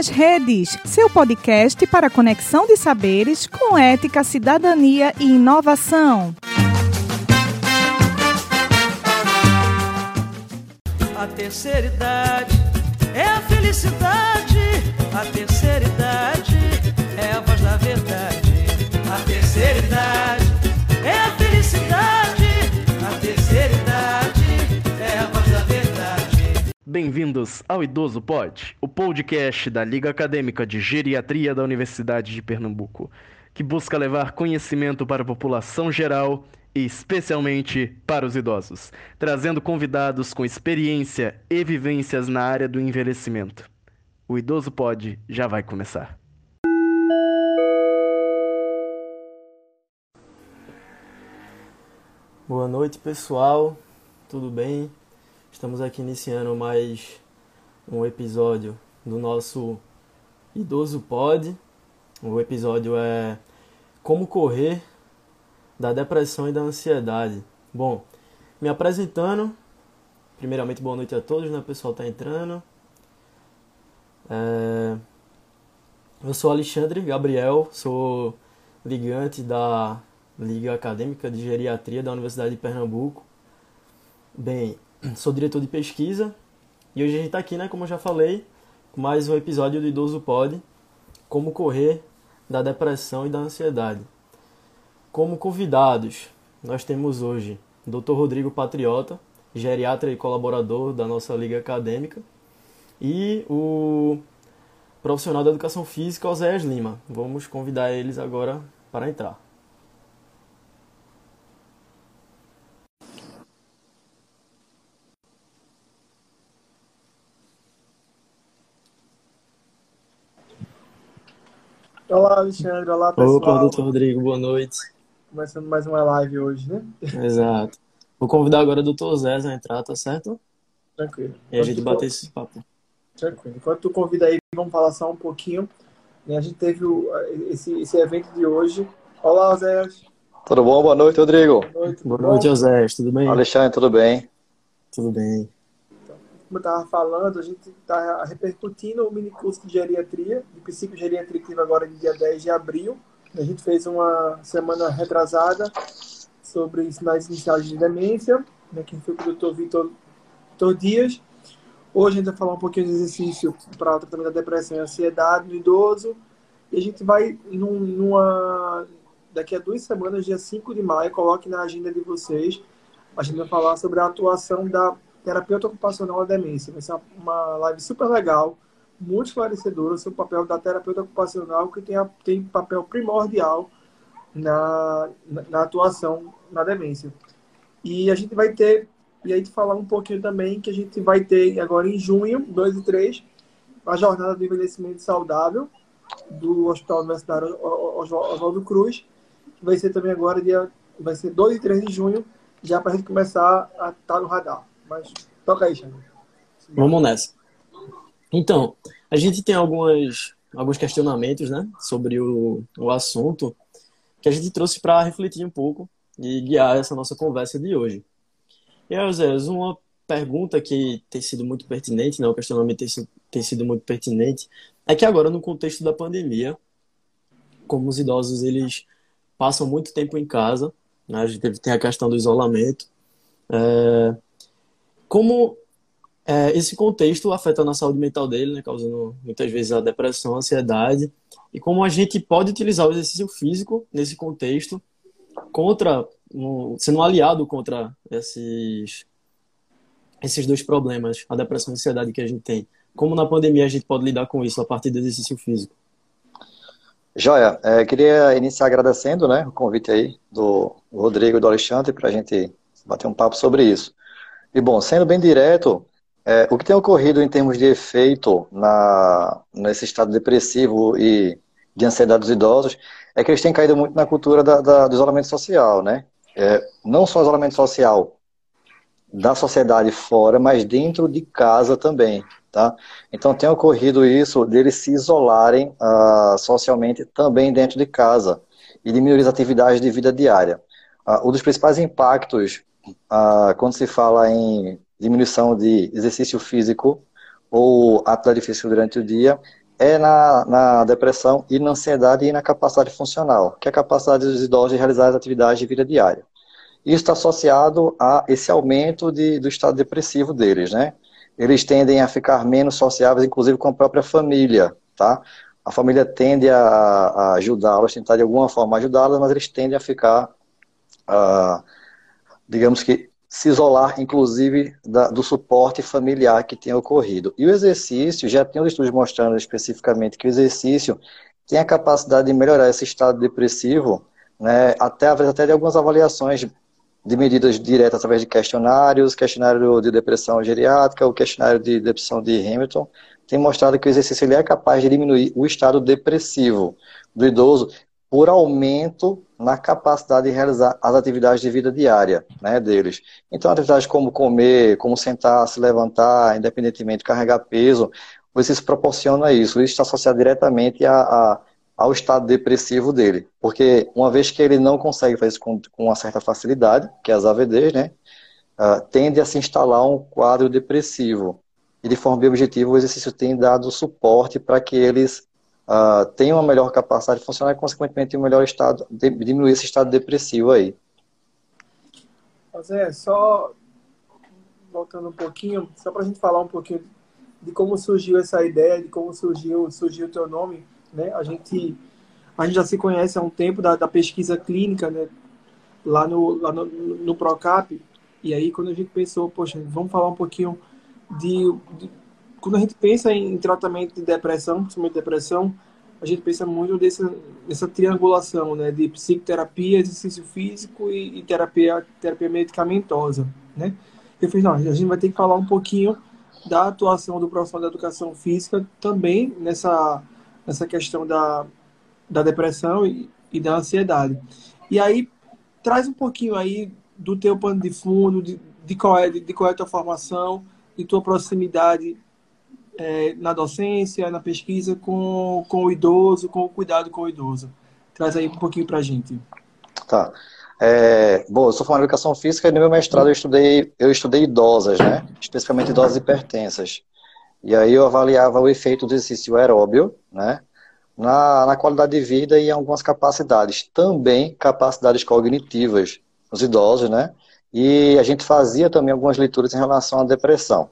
nas Redes, seu podcast para conexão de saberes com ética, cidadania e inovação. A terceira idade é a felicidade. A terceira Bem-vindos ao Idoso Pod, o podcast da Liga Acadêmica de Geriatria da Universidade de Pernambuco, que busca levar conhecimento para a população geral e especialmente para os idosos, trazendo convidados com experiência e vivências na área do envelhecimento. O Idoso Pod já vai começar. Boa noite, pessoal. Tudo bem? Estamos aqui iniciando mais um episódio do nosso Idoso Pod. O episódio é Como correr da depressão e da ansiedade. Bom, me apresentando. Primeiramente, boa noite a todos, né? O pessoal tá entrando. É... Eu sou Alexandre Gabriel, sou ligante da Liga Acadêmica de Geriatria da Universidade de Pernambuco. Bem, sou diretor de pesquisa e hoje a gente está aqui, né, como eu já falei, com mais um episódio do Idoso Pod, como correr da depressão e da ansiedade. Como convidados, nós temos hoje Dr. Rodrigo Patriota, geriatra e colaborador da nossa Liga Acadêmica, e o profissional da educação física, Oséias Lima. Vamos convidar eles agora para entrar. Olá, Alexandre. Olá, pessoal. Opa, doutor Rodrigo, boa noite. Começando mais uma live hoje, né? Exato. Vou convidar agora o doutor Zé a entrar, tá certo? Tranquilo. E a gente bater esse papo. Tranquilo. Enquanto tu convida aí, vamos falar só um pouquinho. Né? A gente teve o, esse, esse evento de hoje. Olá, Zé. Tudo bom? Boa noite, Rodrigo. Boa noite. Boa noite, José. Tudo bem? Alexandre, tudo bem? Tudo bem. Como eu estava falando, a gente está repercutindo o mini curso de geriatria, de psicogeriatria que agora no dia 10 de abril. A gente fez uma semana retrasada sobre sinais iniciais de demência, né, que foi com o Dr. Vitor, Vitor Dias. Hoje a gente vai falar um pouquinho de exercício para o tratamento da depressão e ansiedade no idoso. E a gente vai, num, numa, daqui a duas semanas, dia 5 de maio, coloque na agenda de vocês, a gente vai falar sobre a atuação da terapeuta ocupacional da demência. Vai ser uma live super legal, muito esclarecedora sobre o papel da terapeuta ocupacional, que tem, a, tem papel primordial na, na, na, atuação na demência. E a gente vai ter, e aí te falar um pouquinho também, que a gente vai ter agora em junho, 2 e 3, a jornada do envelhecimento saudável do Hospital Universitário Oswaldo Cruz, vai ser também agora, dia, vai ser 2 e 3 de junho, já para a gente começar a estar tá no radar. Mas toca aí, Xavier. Vamos nessa. Então, a gente tem algumas, alguns questionamentos né, sobre o, o assunto que a gente trouxe para refletir um pouco e guiar essa nossa conversa de hoje. E Zé, uma pergunta que tem sido muito pertinente, né, o questionamento tem, tem sido muito pertinente, é que agora, no contexto da pandemia, como os idosos eles passam muito tempo em casa, né, a gente tem a questão do isolamento, é, como é, esse contexto afeta na saúde mental dele, né, causando muitas vezes a depressão, a ansiedade, e como a gente pode utilizar o exercício físico nesse contexto contra, um, sendo um aliado contra esses, esses dois problemas, a depressão e a ansiedade que a gente tem. Como na pandemia a gente pode lidar com isso a partir do exercício físico? Joia, é, queria iniciar agradecendo né, o convite aí do Rodrigo e do Alexandre para a gente bater um papo sobre isso. E bom, sendo bem direto, é, o que tem ocorrido em termos de efeito na, nesse estado depressivo e de ansiedade dos idosos é que eles têm caído muito na cultura da, da, do isolamento social, né? É, não só isolamento social da sociedade fora, mas dentro de casa também, tá? Então tem ocorrido isso deles se isolarem uh, socialmente também dentro de casa e diminuir as atividades de vida diária. Uh, um dos principais impactos ah, quando se fala em diminuição de exercício físico ou atividade física durante o dia, é na, na depressão e na ansiedade e na capacidade funcional, que é a capacidade dos idosos de realizar as atividades de vida diária. Isso está associado a esse aumento de, do estado depressivo deles, né? Eles tendem a ficar menos sociáveis, inclusive com a própria família, tá? A família tende a, a ajudá-los, tentar de alguma forma ajudá-los, mas eles tendem a ficar, uh, digamos que, se isolar, inclusive, da, do suporte familiar que tem ocorrido. E o exercício, já tem os estudos mostrando especificamente que o exercício tem a capacidade de melhorar esse estado depressivo, né, até, até de algumas avaliações de medidas diretas através de questionários, questionário de depressão geriátrica, o questionário de depressão de Hamilton, tem mostrado que o exercício ele é capaz de diminuir o estado depressivo do idoso por aumento na capacidade de realizar as atividades de vida diária né, deles. Então, atividades como comer, como sentar, se levantar, independentemente de carregar peso, o exercício proporciona isso. Isso está associado diretamente a, a ao estado depressivo dele. Porque uma vez que ele não consegue fazer isso com, com uma certa facilidade, que é as AVDs, né, uh, tende a se instalar um quadro depressivo. E de forma bem objetiva, o exercício tem dado suporte para que eles uh, uma melhor capacidade de funcionar e, consequentemente, um melhor estado, de, diminuir esse estado depressivo aí. Mas é, só voltando um pouquinho, só para a gente falar um pouquinho de como surgiu essa ideia, de como surgiu, surgiu o teu nome, né? A gente, a gente já se conhece há um tempo da, da pesquisa clínica, né? Lá no, lá no, no Procap. E aí, quando a gente pensou, poxa, vamos falar um pouquinho de, de quando a gente pensa em tratamento de depressão, principalmente depressão, a gente pensa muito dessa, dessa triangulação, né, de psicoterapia, exercício físico e, e, terapia, terapia medicamentosa, né? Eu fiz, não, a gente vai ter que falar um pouquinho da atuação do profissional da educação física também nessa essa questão da, da depressão e, e da ansiedade. E aí, traz um pouquinho aí do teu pano de fundo, de, de, qual, é, de, de qual é a tua formação, de tua proximidade é, na docência, na pesquisa com, com o idoso, com o cuidado com o idoso. Traz aí um pouquinho para a gente. Tá. É, bom, eu sou formado em educação física e no meu mestrado eu estudei, eu estudei idosas, né? Especificamente idosas hipertensas. E aí eu avaliava o efeito do exercício aeróbio, né? Na, na qualidade de vida e algumas capacidades. Também capacidades cognitivas nos idosos, né? E a gente fazia também algumas leituras em relação à depressão.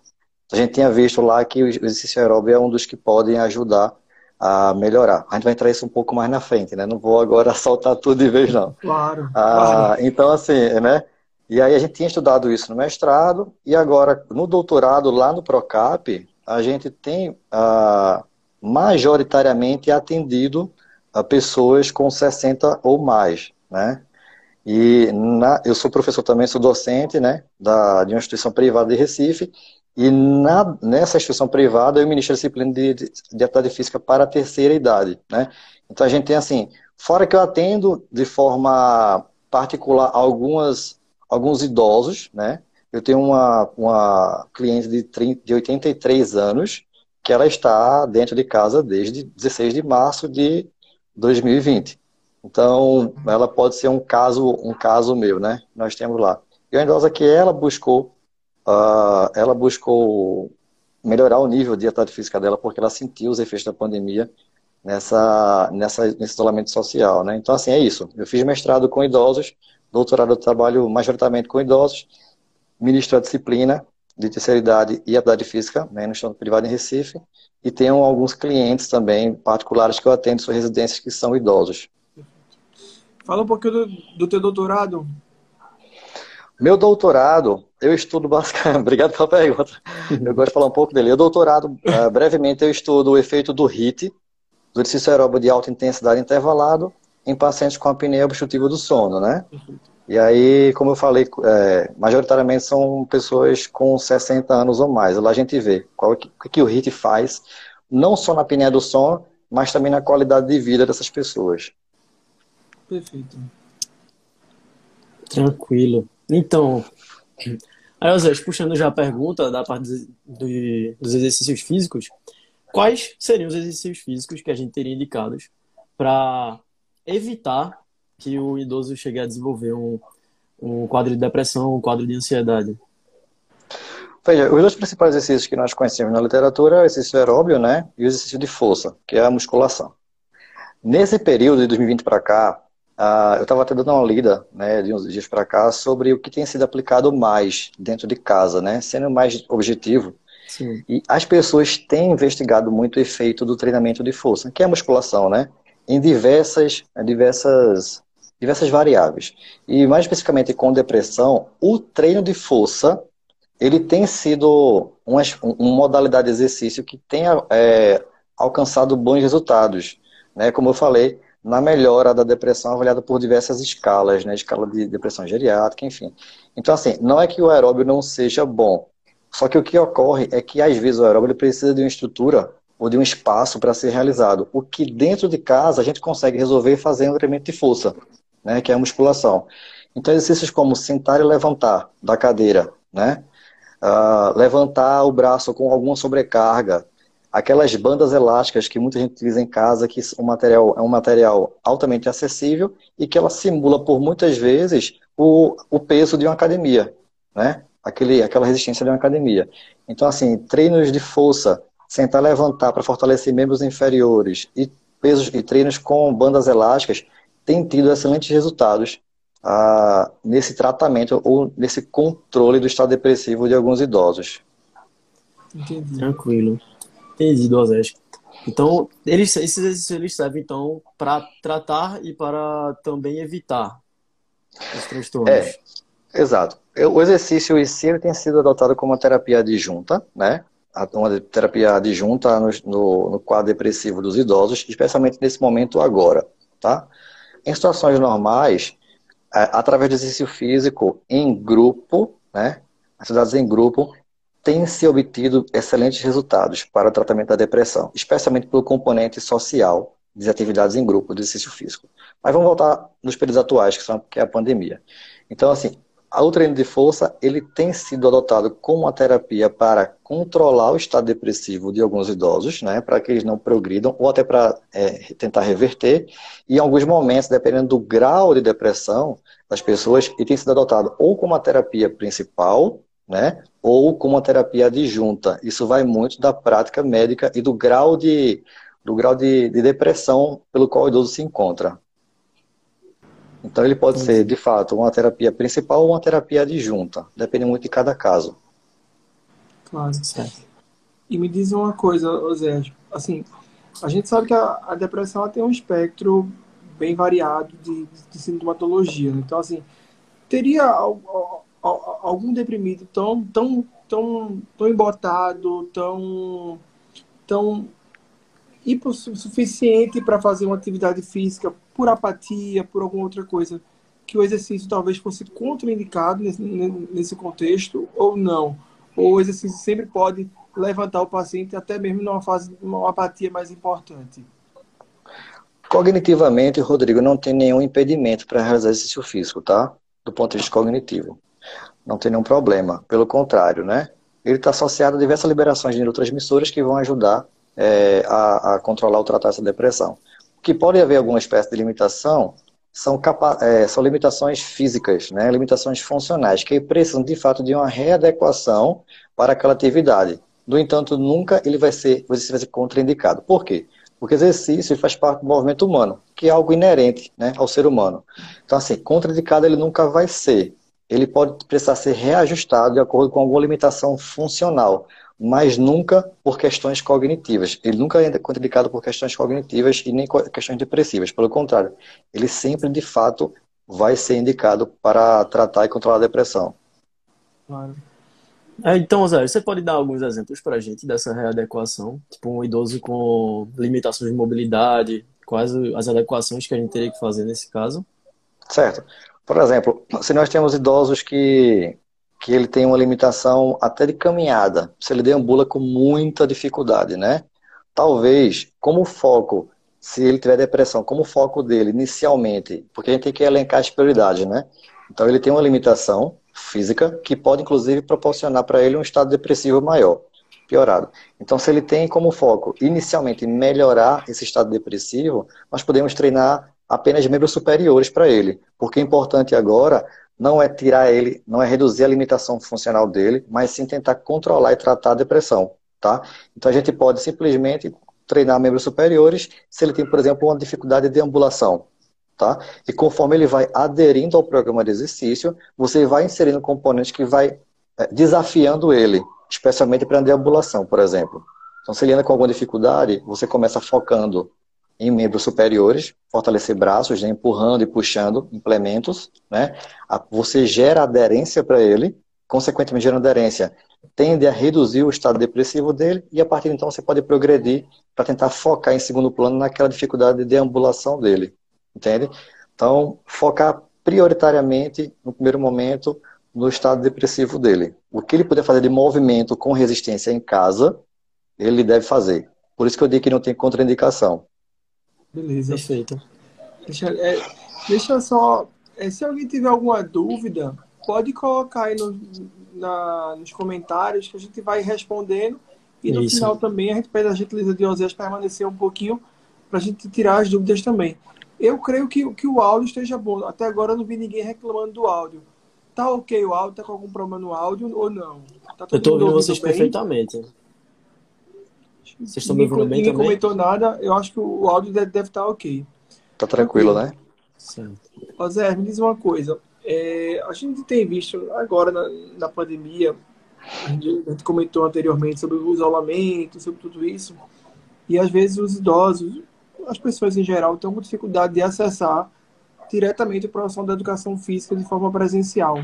A gente tinha visto lá que o exercício aeróbio é um dos que podem ajudar a melhorar. A gente vai entrar isso um pouco mais na frente, né? Não vou agora soltar tudo de vez, não. Claro. Ah, claro. Então, assim, né? E aí a gente tinha estudado isso no mestrado e agora no doutorado lá no Procap, a gente tem ah, majoritariamente atendido a pessoas com 60 ou mais, né? E na, eu sou professor também, sou docente, né, da, de uma instituição privada de Recife, e na, nessa instituição privada eu ministro a disciplina de, de, de atividade física para a terceira idade, né? Então a gente tem assim, fora que eu atendo de forma particular algumas, alguns idosos, né? Eu tenho uma, uma cliente de, 30, de 83 anos que ela está dentro de casa desde 16 de março de 2020. Então, ela pode ser um caso, um caso meu, né? Nós temos lá. E a idosa que ela buscou, uh, ela buscou melhorar o nível de atividade física dela porque ela sentiu os efeitos da pandemia nessa, nessa, nesse isolamento social, né? Então, assim, é isso. Eu fiz mestrado com idosos, doutorado eu trabalho majoritariamente com idosos, ministro a disciplina de terceira idade e atividade física, né, no Estado Privado em Recife, e tenho alguns clientes também particulares que eu atendo suas residências que são idosos. Fala um pouquinho do, do teu doutorado. Meu doutorado, eu estudo basicamente. Obrigado pela pergunta. Eu gosto de falar um pouco dele. O doutorado, uh, brevemente, eu estudo o efeito do HIT, do exercício aeróbio de alta intensidade intervalado, em pacientes com apneia obstrutiva do sono, né? E aí, como eu falei, é, majoritariamente são pessoas com 60 anos ou mais. Lá a gente vê qual, o que, que o HIT faz, não só na apneia do sono, mas também na qualidade de vida dessas pessoas. Perfeito. Tranquilo. Então, aí, José, puxando já a pergunta da parte de, dos exercícios físicos, quais seriam os exercícios físicos que a gente teria indicados para evitar que o idoso chegue a desenvolver um, um quadro de depressão, um quadro de ansiedade? Veja, os dois principais exercícios que nós conhecemos na literatura é o exercício aeróbio, né, e o exercício de força, que é a musculação. Nesse período de 2020 para cá, uh, eu estava até dando uma lida, né, de uns dias para cá, sobre o que tem sido aplicado mais dentro de casa, né, sendo mais objetivo. Sim. E as pessoas têm investigado muito o efeito do treinamento de força, que é a musculação, né, em diversas, diversas, diversas variáveis. E mais especificamente com depressão, o treino de força ele tem sido uma, uma modalidade de exercício que tem é, alcançado bons resultados. Né? Como eu falei, na melhora da depressão avaliada por diversas escalas, né? escala de depressão geriátrica, enfim. Então, assim, não é que o aeróbio não seja bom, só que o que ocorre é que, às vezes, o aeróbio precisa de uma estrutura ou de um espaço para ser realizado, o que dentro de casa a gente consegue resolver fazendo treinamento de força, né? que é a musculação. Então, exercícios como sentar e levantar da cadeira, né? uh, levantar o braço com alguma sobrecarga, aquelas bandas elásticas que muita gente utiliza em casa, que o material é um material altamente acessível e que ela simula por muitas vezes o, o peso de uma academia, né? Aquele, aquela resistência de uma academia. Então, assim, treinos de força, sentar levantar para fortalecer membros inferiores e pesos e treinos com bandas elásticas têm tido excelentes resultados ah, nesse tratamento ou nesse controle do estado depressivo de alguns idosos. Entendi. Tranquilo. Entendi, Dozés. Então, eles, esses exercícios servem então para tratar e para também evitar os transtornos. É, exato. O exercício em si tem sido adotado como uma terapia adjunta, né? Uma terapia adjunta no, no, no quadro depressivo dos idosos, especialmente nesse momento agora, tá? Em situações normais, através do exercício físico em grupo, né, atividades em grupo, tem se obtido excelentes resultados para o tratamento da depressão, especialmente pelo componente social de atividades em grupo, do exercício físico. Mas vamos voltar nos períodos atuais, que, são, que é a pandemia. Então, assim, o treino de força ele tem sido adotado como uma terapia para controlar o estado depressivo de alguns idosos, né, para que eles não progridam, ou até para é, tentar reverter. E em alguns momentos, dependendo do grau de depressão das pessoas, ele tem sido adotado ou como uma terapia principal, né, ou como uma terapia adjunta. Isso vai muito da prática médica e do grau de, do grau de, de depressão pelo qual o idoso se encontra. Então ele pode ser, de fato, uma terapia principal ou uma terapia adjunta. Depende muito de cada caso. Claro, certo. E me diz uma coisa, Zé, assim, a gente sabe que a, a depressão tem um espectro bem variado de, de sintomatologia. Né? Então, assim, teria algum deprimido tão, tão, tão, tão embotado, tão, tão hipossuficiente para fazer uma atividade física por apatia, por alguma outra coisa, que o exercício talvez fosse contraindicado nesse, nesse contexto ou não. Ou o exercício sempre pode levantar o paciente até mesmo numa fase uma apatia mais importante. Cognitivamente, Rodrigo, não tem nenhum impedimento para realizar exercício físico, tá? Do ponto de vista cognitivo. Não tem nenhum problema. Pelo contrário, né? Ele está associado a diversas liberações de neurotransmissores que vão ajudar é, a, a, controlar ou tratar essa depressão que pode haver alguma espécie de limitação são, é, são limitações físicas, né? limitações funcionais, que precisam de fato de uma readequação para aquela atividade. No entanto, nunca ele vai ser, vai ser contraindicado. Por quê? Porque exercício faz parte do movimento humano, que é algo inerente né, ao ser humano. Então, assim, contraindicado ele nunca vai ser. Ele pode precisar ser reajustado de acordo com alguma limitação funcional mas nunca por questões cognitivas. Ele nunca é contraindicado por questões cognitivas e nem questões depressivas. Pelo contrário, ele sempre, de fato, vai ser indicado para tratar e controlar a depressão. Claro. É, então, Zé, você pode dar alguns exemplos para a gente dessa readequação? Tipo, um idoso com limitações de mobilidade, quais as adequações que a gente teria que fazer nesse caso? Certo. Por exemplo, se nós temos idosos que que ele tem uma limitação até de caminhada. Se ele deambula com muita dificuldade, né? Talvez, como foco, se ele tiver depressão, como foco dele inicialmente, porque a gente tem que elencar as prioridades, né? Então ele tem uma limitação física que pode inclusive proporcionar para ele um estado depressivo maior, piorado. Então se ele tem como foco inicialmente melhorar esse estado depressivo, nós podemos treinar apenas membros superiores para ele, porque é importante agora não é tirar ele, não é reduzir a limitação funcional dele, mas sim tentar controlar e tratar a depressão, tá? Então a gente pode simplesmente treinar membros superiores se ele tem, por exemplo, uma dificuldade de ambulação, tá? E conforme ele vai aderindo ao programa de exercício, você vai inserindo componentes que vai é, desafiando ele, especialmente para a deambulação, por exemplo. Então, se ele anda com alguma dificuldade, você começa focando em membros superiores, fortalecer braços, né, empurrando e puxando implementos, né? Você gera aderência para ele, consequentemente gerando aderência, tende a reduzir o estado depressivo dele e a partir de então você pode progredir para tentar focar em segundo plano naquela dificuldade de deambulação dele, entende? Então, focar prioritariamente no primeiro momento no estado depressivo dele. O que ele puder fazer de movimento com resistência em casa, ele deve fazer. Por isso que eu digo que não tem contraindicação. Beleza. Perfeito. Deixa, é, deixa só. É, se alguém tiver alguma dúvida, pode colocar aí no, na, nos comentários que a gente vai respondendo. E no Isso. final também a gente pede a gentileza de Osés permanecer um pouquinho para a gente tirar as dúvidas também. Eu creio que, que o áudio esteja bom. Até agora eu não vi ninguém reclamando do áudio. Tá ok o áudio? Tá com algum problema no áudio ou não? Tá eu estou ouvindo vocês bem? perfeitamente. Vocês estão me ouvindo bem ninguém também? comentou nada. Eu acho que o áudio deve, deve estar tá ok. Tá tranquilo, né? Sim. Ô Zé, me diz uma coisa. É, a gente tem visto agora na, na pandemia, a gente, a gente, comentou anteriormente sobre o isolamento, sobre tudo isso, e às vezes os idosos, as pessoas em geral, têm uma dificuldade de acessar diretamente a profissão da educação física de forma presencial.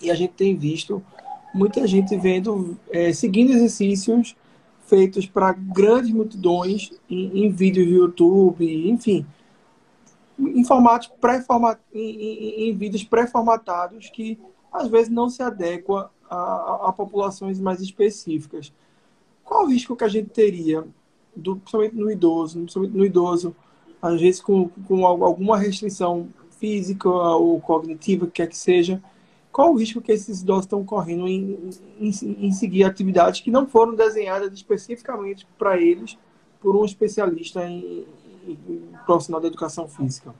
E a gente tem visto muita gente vendo, é, seguindo exercícios feitos para grandes multidões em, em vídeos do YouTube, enfim, em formatos pré em, em, em, vídeos pré-formatados que às vezes não se adequa a, a, populações mais específicas. Qual o risco que a gente teria, do, principalmente no idoso, principalmente no idoso, às vezes com, com alguma restrição física ou cognitiva, quer que seja, qual o risco que esses idosos estão correndo em, em, em seguir atividades que não foram desenhadas especificamente para eles por um especialista em, profissional da educação física.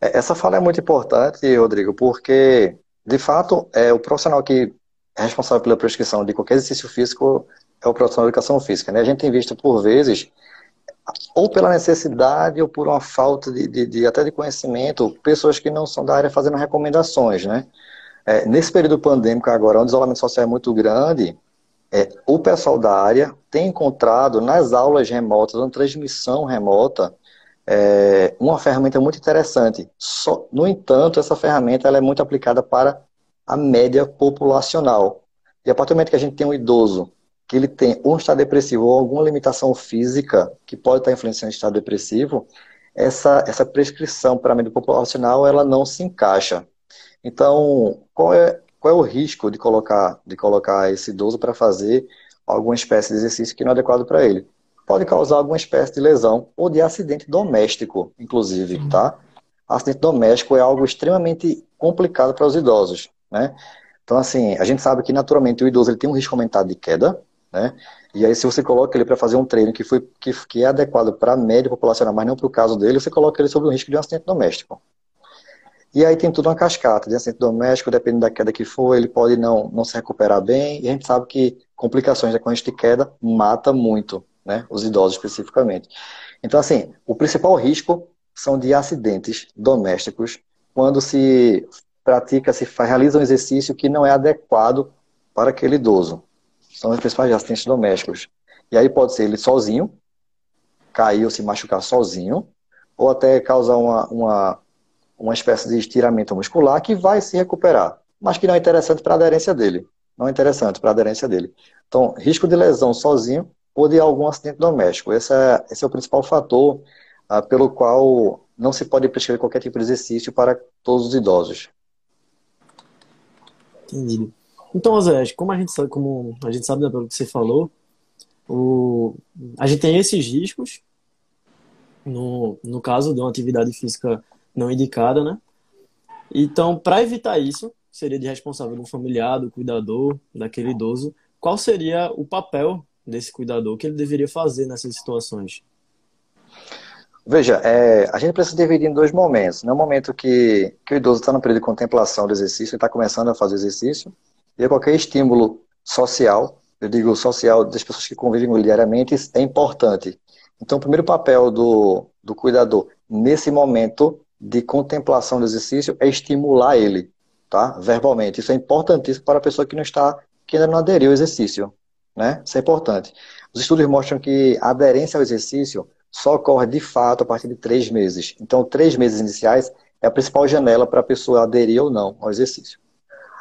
É, essa fala é muito importante, Rodrigo, porque, de fato, é o profissional que é responsável pela prescrição de qualquer exercício físico é o profissional da educação física. Né? A gente tem visto, por vezes, ou pela necessidade ou por uma falta de, de, de até de conhecimento, pessoas que não são da área fazendo recomendações, né? É, nesse período pandêmico agora, onde o isolamento social é muito grande, é, o pessoal da área tem encontrado nas aulas remotas, na transmissão remota, é, uma ferramenta muito interessante. Só, no entanto, essa ferramenta ela é muito aplicada para a média populacional. E a partir do momento que a gente tem um idoso que ele tem um estado depressivo ou alguma limitação física que pode estar influenciando o estado depressivo, essa, essa prescrição para a média populacional ela não se encaixa. Então, qual é, qual é o risco de colocar, de colocar esse idoso para fazer alguma espécie de exercício que não é adequado para ele? Pode causar alguma espécie de lesão ou de acidente doméstico, inclusive, Sim. tá? Acidente doméstico é algo extremamente complicado para os idosos, né? Então, assim, a gente sabe que naturalmente o idoso ele tem um risco aumentado de queda, né? E aí, se você coloca ele para fazer um treino que, foi, que, que é adequado para a média populacional, mas não para o caso dele, você coloca ele sob o risco de um acidente doméstico. E aí tem tudo uma cascata de acidente doméstico, dependendo da queda que for, ele pode não, não se recuperar bem, e a gente sabe que complicações decorrentes de queda mata muito, né, os idosos especificamente. Então, assim, o principal risco são de acidentes domésticos, quando se pratica, se faz, realiza um exercício que não é adequado para aquele idoso. São os principais acidentes domésticos. E aí pode ser ele sozinho, cair ou se machucar sozinho, ou até causar uma, uma uma espécie de estiramento muscular que vai se recuperar, mas que não é interessante para a aderência dele. Não é interessante para a aderência dele. Então, risco de lesão sozinho ou de algum acidente doméstico. Esse é, esse é o principal fator ah, pelo qual não se pode prescrever qualquer tipo de exercício para todos os idosos. Entendido. Então, Zé, como a gente sabe, como a gente sabe né, pelo que você falou, o, a gente tem esses riscos no, no caso de uma atividade física não indicada, né? Então, para evitar isso, seria de responsável do familiar, do cuidador, daquele idoso. Qual seria o papel desse cuidador? Que ele deveria fazer nessas situações? Veja, é, a gente precisa dividir em dois momentos. No momento que, que o idoso está no período de contemplação do exercício, ele está começando a fazer exercício, e qualquer estímulo social, eu digo social das pessoas que convivem diariamente, é importante. Então, o primeiro papel do, do cuidador nesse momento de contemplação do exercício é estimular ele, tá? Verbalmente. Isso é importantíssimo para a pessoa que não está, que ainda não aderiu ao exercício, né? Isso é importante. Os estudos mostram que a aderência ao exercício só ocorre de fato a partir de três meses. Então, três meses iniciais é a principal janela para a pessoa aderir ou não ao exercício.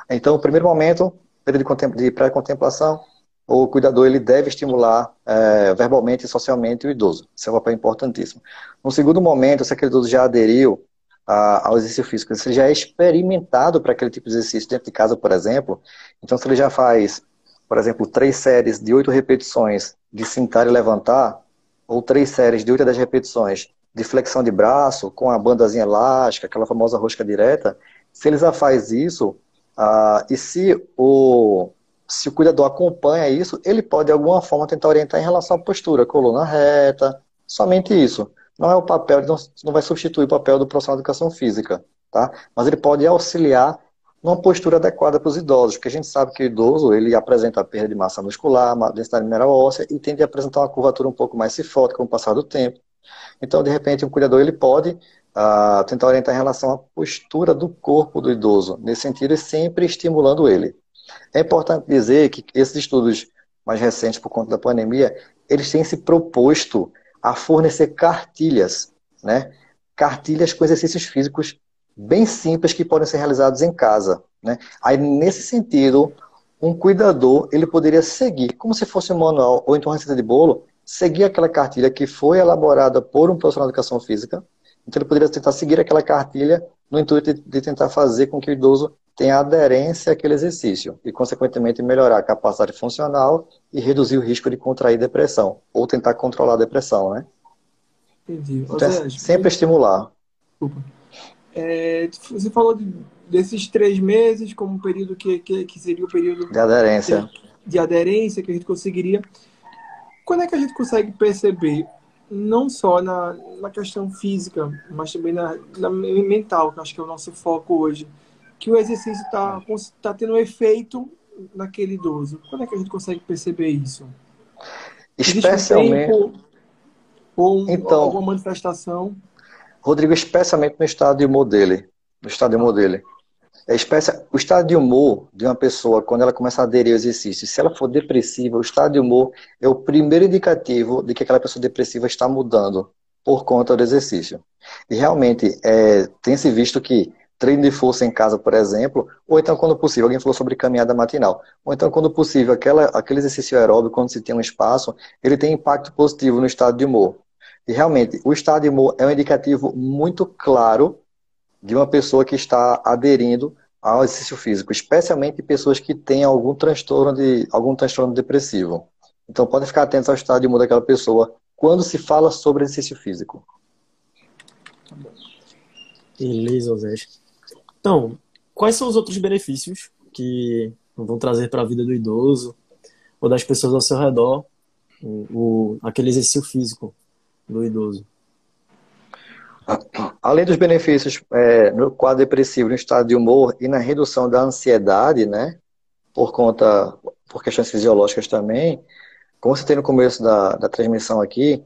Então, o primeiro momento, período de pré-contemplação, o cuidador ele deve estimular é, verbalmente e socialmente o idoso. Isso é um papel importantíssimo. No segundo momento, se aquele idoso já aderiu a, ao exercício físico, se ele já é experimentado para aquele tipo de exercício dentro de casa, por exemplo, então se ele já faz, por exemplo, três séries de oito repetições de sentar e levantar, ou três séries de oito a dez repetições de flexão de braço com a bandazinha elástica, aquela famosa rosca direta, se ele já faz isso, ah, e se o, se o cuidador acompanha isso, ele pode de alguma forma tentar orientar em relação à postura, coluna reta, somente isso. Não é o papel, não, não vai substituir o papel do profissional de educação física, tá? Mas ele pode auxiliar numa postura adequada para os idosos, porque a gente sabe que o idoso ele apresenta perda de massa muscular, densidade mineral óssea e tende a apresentar uma curvatura um pouco mais cifótica com o passar do tempo. Então, de repente, o cuidador ele pode uh, tentar orientar em relação à postura do corpo do idoso, nesse sentido, e sempre estimulando ele. É importante dizer que esses estudos mais recentes, por conta da pandemia, eles têm se proposto a fornecer cartilhas, né? Cartilhas com exercícios físicos bem simples que podem ser realizados em casa, né? Aí, nesse sentido, um cuidador, ele poderia seguir, como se fosse um manual ou então receita de bolo, seguir aquela cartilha que foi elaborada por um profissional de educação física. Então, ele poderia tentar seguir aquela cartilha no intuito de, de tentar fazer com que o idoso tenha aderência àquele exercício e, consequentemente, melhorar a capacidade funcional e reduzir o risco de contrair depressão ou tentar controlar a depressão, né? Entendi. Então, é sempre estimular. Desculpa. É, você falou de, desses três meses como um período que, que, que seria o período de aderência. De, de aderência que a gente conseguiria. Quando é que a gente consegue perceber não só na, na questão física, mas também na, na mental, que acho que é o nosso foco hoje que o exercício está tá tendo um efeito naquele idoso? Quando é que a gente consegue perceber isso? Especialmente. Um tempo, ou um, então, alguma manifestação? Rodrigo, especialmente no estado de humor dele. No estado de humor dele. É espécie, o estado de humor de uma pessoa, quando ela começa a aderir ao exercício, se ela for depressiva, o estado de humor é o primeiro indicativo de que aquela pessoa depressiva está mudando por conta do exercício. E realmente, é, tem se visto que treino de força em casa, por exemplo, ou então, quando possível, alguém falou sobre caminhada matinal, ou então, quando possível, aquela, aquele exercício aeróbico, quando se tem um espaço, ele tem impacto positivo no estado de humor. E realmente, o estado de humor é um indicativo muito claro de uma pessoa que está aderindo ao exercício físico, especialmente pessoas que têm algum transtorno de algum transtorno depressivo. Então, podem ficar atentos ao estado de humor daquela pessoa quando se fala sobre exercício físico. Beleza, Zé. Então, quais são os outros benefícios que vão trazer para a vida do idoso ou das pessoas ao seu redor o, o, aquele exercício físico do idoso? Além dos benefícios é, no quadro depressivo, no estado de humor e na redução da ansiedade, né, por conta, por questões fisiológicas também, como você tem no começo da, da transmissão aqui,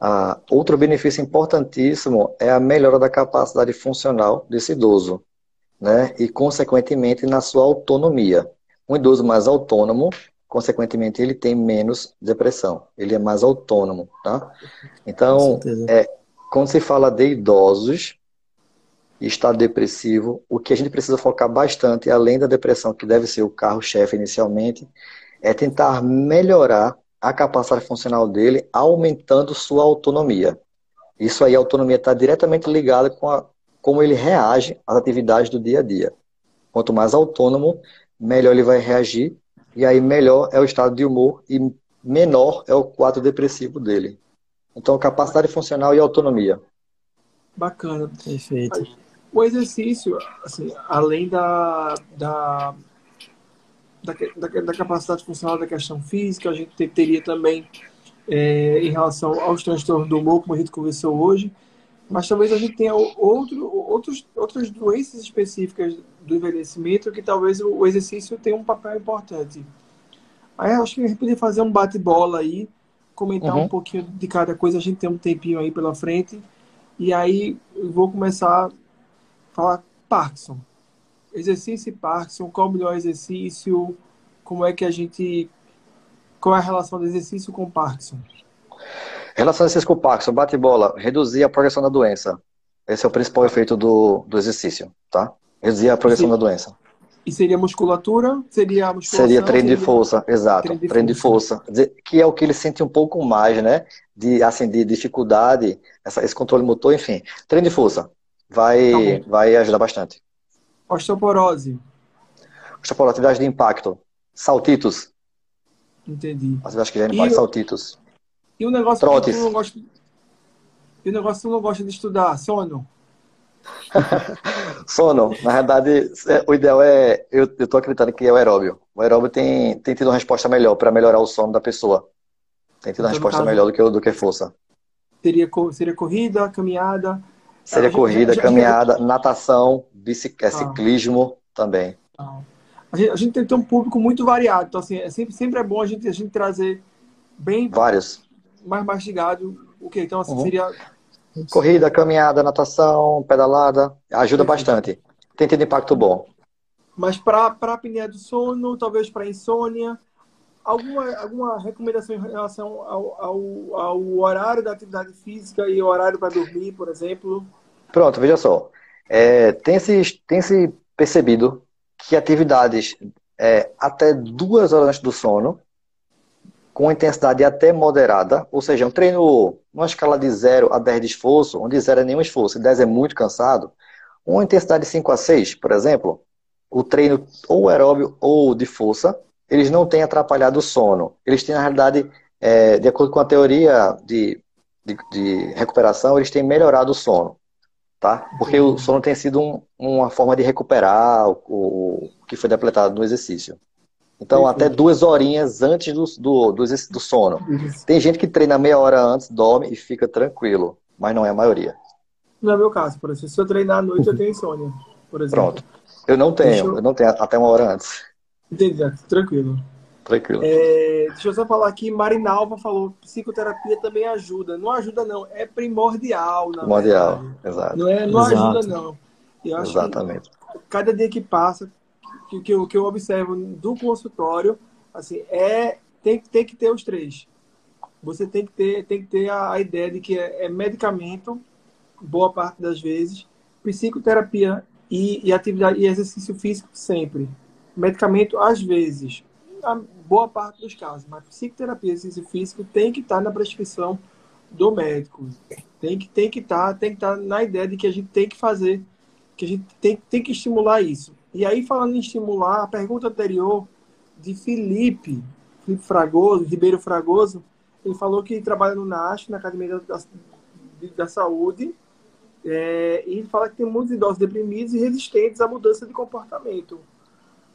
ah, outro benefício importantíssimo é a melhora da capacidade funcional desse idoso né? E, consequentemente, na sua autonomia. Um idoso mais autônomo, consequentemente, ele tem menos depressão. Ele é mais autônomo, tá? Então, é, quando se fala de idosos e estado depressivo, o que a gente precisa focar bastante, além da depressão, que deve ser o carro-chefe inicialmente, é tentar melhorar a capacidade funcional dele, aumentando sua autonomia. Isso aí, a autonomia está diretamente ligada com a como ele reage às atividades do dia a dia. Quanto mais autônomo, melhor ele vai reagir, e aí melhor é o estado de humor e menor é o quadro depressivo dele. Então, capacidade funcional e autonomia. Bacana. Perfeito. O exercício, assim, além da, da, da, da, da capacidade funcional da questão física, a gente teria também é, em relação aos transtornos do humor, como a gente conversou hoje, mas talvez a gente tenha outro, outros, outras doenças específicas do envelhecimento que talvez o exercício tenha um papel importante. Aí acho que a gente poderia fazer um bate-bola aí, comentar uhum. um pouquinho de cada coisa, a gente tem um tempinho aí pela frente. E aí eu vou começar a falar Parkinson. Exercício e Parkinson, qual o melhor exercício, como é que a gente. Qual é a relação do exercício com Parkinson? Relação do exercício com Parkinson, bate-bola, reduzir a progressão da doença. Esse é o principal efeito do, do exercício, tá? Reduzir a progressão da doença. E seria musculatura? Seria musculação? Seria treino seria... de força, exato. Treino de, treino de força. Que é o que ele sente um pouco mais, né? De, assim, de dificuldade, essa, esse controle motor, enfim. Treino de força. Vai, tá vai ajudar bastante. Osteoporose. Osteoporose, atividade de impacto. Saltitos. Entendi. Atividade que já impacto, saltitos. E o negócio Trotes. que tu não gosta... E o negócio que tu não gosta de estudar, sono? Sono, na verdade, é, o ideal é. Eu, estou acreditando que é o aeróbio. O aeróbio tem, tem tido uma resposta melhor para melhorar o sono da pessoa. Tem tido uma então, resposta caso, melhor do que, do que força. Seria, seria corrida, caminhada? Seria corrida, já, caminhada, já... natação, bicic... ah. ciclismo também. Ah. A, gente, a gente tem um público muito variado. Então, assim, é sempre, sempre é bom a gente, a gente trazer bem. Vários. Mais mastigado. O que? Então, assim, uhum. seria Corrida, caminhada, natação, pedalada, ajuda bastante. Tem tido impacto bom. Mas para apneia do sono, talvez para insônia, alguma, alguma recomendação em relação ao, ao, ao horário da atividade física e o horário para dormir, por exemplo? Pronto, veja só. É, tem, se, tem se percebido que atividades é, até duas horas antes do sono com intensidade até moderada, ou seja, um treino numa escala de 0 a 10 de esforço, onde 0 é nenhum esforço e 10 é muito cansado, uma intensidade de 5 a 6, por exemplo, o treino ou aeróbio ou de força, eles não têm atrapalhado o sono. Eles têm, na realidade, é, de acordo com a teoria de, de, de, recuperação, eles têm melhorado o sono. Tá? Porque o sono tem sido um, uma forma de recuperar o, o que foi depletado no exercício. Então, até duas horinhas antes do, do, do, do sono. Tem gente que treina meia hora antes, dorme e fica tranquilo, mas não é a maioria. Não é meu caso, por exemplo. Se eu treinar à noite, eu tenho insônia, por exemplo. Pronto. Eu não tenho, eu... eu... não tenho até uma hora antes. Entendi, tranquilo. Tranquilo. É, deixa eu só falar aqui, Marinalva falou, psicoterapia também ajuda. Não ajuda não, é primordial. primordial, verdade. exato. Não, é, não ajuda não. Eu acho Exatamente. cada dia que passa, que, que, eu, que eu observo do consultório, assim, é tem, tem que ter os três. Você tem que ter, tem que ter a, a ideia de que é, é, medicamento, boa parte das vezes, psicoterapia e, e atividade e exercício físico sempre. Medicamento, às vezes, a boa parte dos casos, mas psicoterapia e exercício físico tem que estar na prescrição do médico. Tem que tem que estar, tem que estar na ideia de que a gente tem que fazer, que a gente tem, tem que estimular isso. E aí, falando em estimular, a pergunta anterior de Felipe, Felipe Fragoso, Ribeiro Fragoso, ele falou que trabalha no NASH, na Academia da, da Saúde, é, e ele fala que tem muitos idosos deprimidos e resistentes à mudança de comportamento.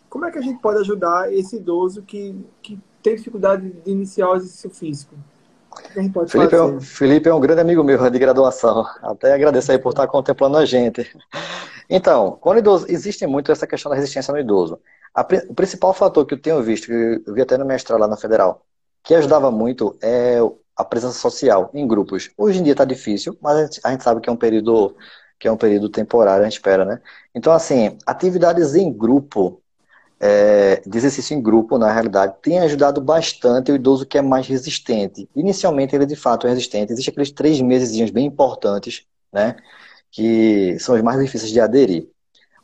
Como é que a gente pode ajudar esse idoso que, que tem dificuldade de iniciar o exercício físico? Felipe? É um, Felipe é um grande amigo meu de graduação. Até agradeço aí por estar contemplando a gente. Então, quando idoso, existe muito essa questão da resistência no idoso. A, o principal fator que eu tenho visto, que eu vi até no mestrado lá na Federal, que ajudava muito é a presença social em grupos. Hoje em dia está difícil, mas a gente, a gente, sabe que é um período que é um período temporário, a gente espera, né? Então, assim, atividades em grupo, é, de exercício em grupo, na realidade, tem ajudado bastante o idoso que é mais resistente. Inicialmente, ele de fato é resistente. Existem aqueles três meses bem importantes, né? Que são os mais difíceis de aderir.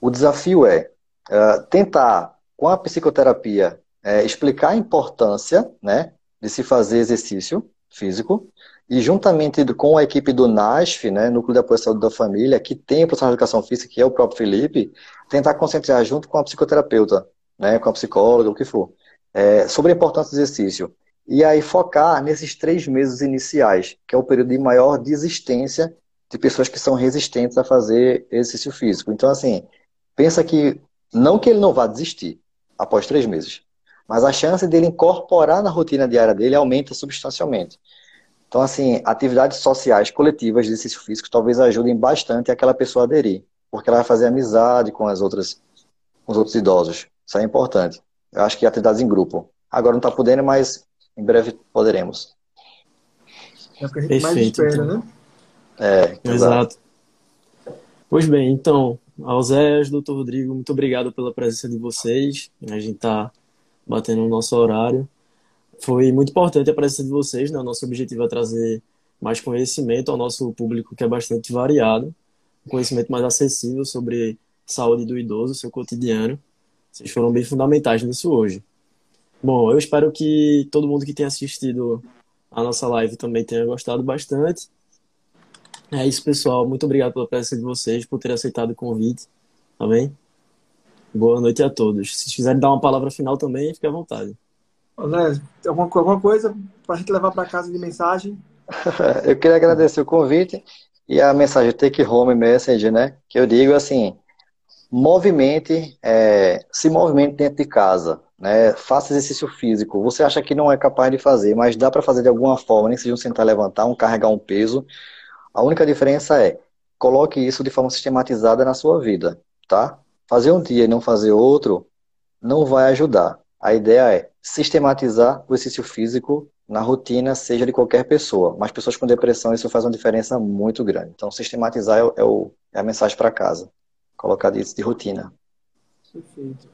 O desafio é uh, tentar, com a psicoterapia, é, explicar a importância né, de se fazer exercício físico e juntamente com a equipe do NASF, né, Núcleo de Apoio à Saúde da Família, que tem a profissional de educação física, que é o próprio Felipe, tentar concentrar junto com a psicoterapeuta, né, com a psicóloga, o que for, é, sobre a importância do exercício. E aí focar nesses três meses iniciais, que é o período de maior desistência de pessoas que são resistentes a fazer exercício físico. Então, assim, pensa que não que ele não vá desistir após três meses, mas a chance dele incorporar na rotina diária dele aumenta substancialmente. Então, assim, atividades sociais coletivas de exercício físico talvez ajudem bastante aquela pessoa a aderir, porque ela vai fazer amizade com as outras, com os outros idosos. Isso é importante. Eu acho que atividades em grupo. Agora não está podendo, mas em breve poderemos. É o que a gente mais espera, então. né? É, Exato. Pois bem, então, Alzés, doutor Rodrigo, muito obrigado pela presença de vocês. A gente está batendo o nosso horário. Foi muito importante a presença de vocês, né? O nosso objetivo é trazer mais conhecimento ao nosso público, que é bastante variado, um conhecimento mais acessível sobre saúde do idoso, seu cotidiano. Vocês foram bem fundamentais nisso hoje. Bom, eu espero que todo mundo que tenha assistido a nossa live também tenha gostado bastante. É isso, pessoal. Muito obrigado pela presença de vocês, por ter aceitado o convite. Tá bem? Boa noite a todos. Se quiserem dar uma palavra final também, fique à vontade. André, alguma, alguma coisa para a gente levar para casa de mensagem? Eu queria agradecer o convite e a mensagem Take Home Message, né? Que eu digo assim, movimente, é, se movimente dentro de casa, né? Faça exercício físico. Você acha que não é capaz de fazer, mas dá para fazer de alguma forma, nem que seja um sentar, levantar, um carregar um peso. A única diferença é coloque isso de forma sistematizada na sua vida, tá? Fazer um dia e não fazer outro não vai ajudar. A ideia é sistematizar o exercício físico na rotina, seja de qualquer pessoa. Mas pessoas com depressão, isso faz uma diferença muito grande. Então, sistematizar é, o, é a mensagem para casa. Colocar isso de rotina. Perfeito.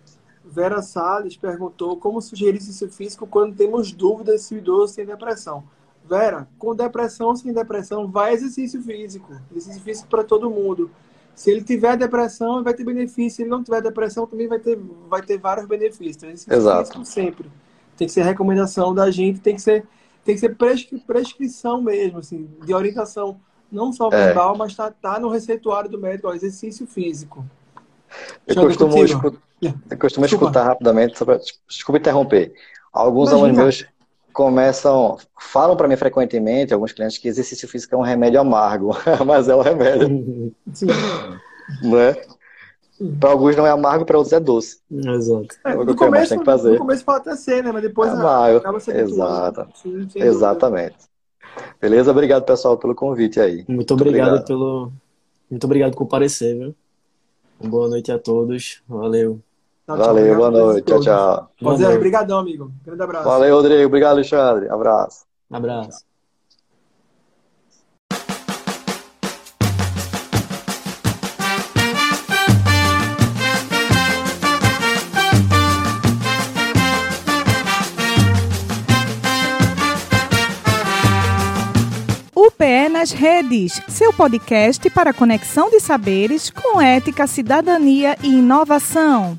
Vera Salles perguntou como sugerir exercício físico quando temos dúvidas se o idoso tem depressão. Vera, com depressão sem depressão, vai exercício físico. Exercício físico para todo mundo. Se ele tiver depressão, vai ter benefício. Se ele não tiver depressão, também vai ter, vai ter vários benefícios. Então, exercício Exato. físico sempre. Tem que ser recomendação da gente, tem que ser, tem que ser prescri prescrição mesmo, assim, de orientação. Não só É. verbal, mas tá, tá no receituário do médico, ó, exercício físico. Eu Joga costumo, escu- eu costumo escutar rapidamente, só pra- desculpa interromper. Alguns Imagina. alunos meus começam, falam para mim frequentemente, alguns clientes, que exercício físico é um remédio amargo, mas é um remédio, Sim. não é? Para alguns não é amargo, para outros é doce. Exato. É, o no, começo, tenho que fazer. no começo pode até ser, né? Mas depois É amargo. acaba se habituando. Exato. Dúvida. Exatamente. Beleza? Obrigado, pessoal, pelo convite aí. Muito obrigado, obrigado. pelo. Muito obrigado por comparecer, viu? Boa noite a todos. Valeu. Tchau, tchau. Valeu, boa noite. Tchau, tchau. José, obrigadão, amigo. Grande abraço. Valeu, Rodrigo. Obrigado, Alexandre. Abraço. Abraço. UPE nas redes, seu podcast para conexão de saberes com ética, cidadania e inovação.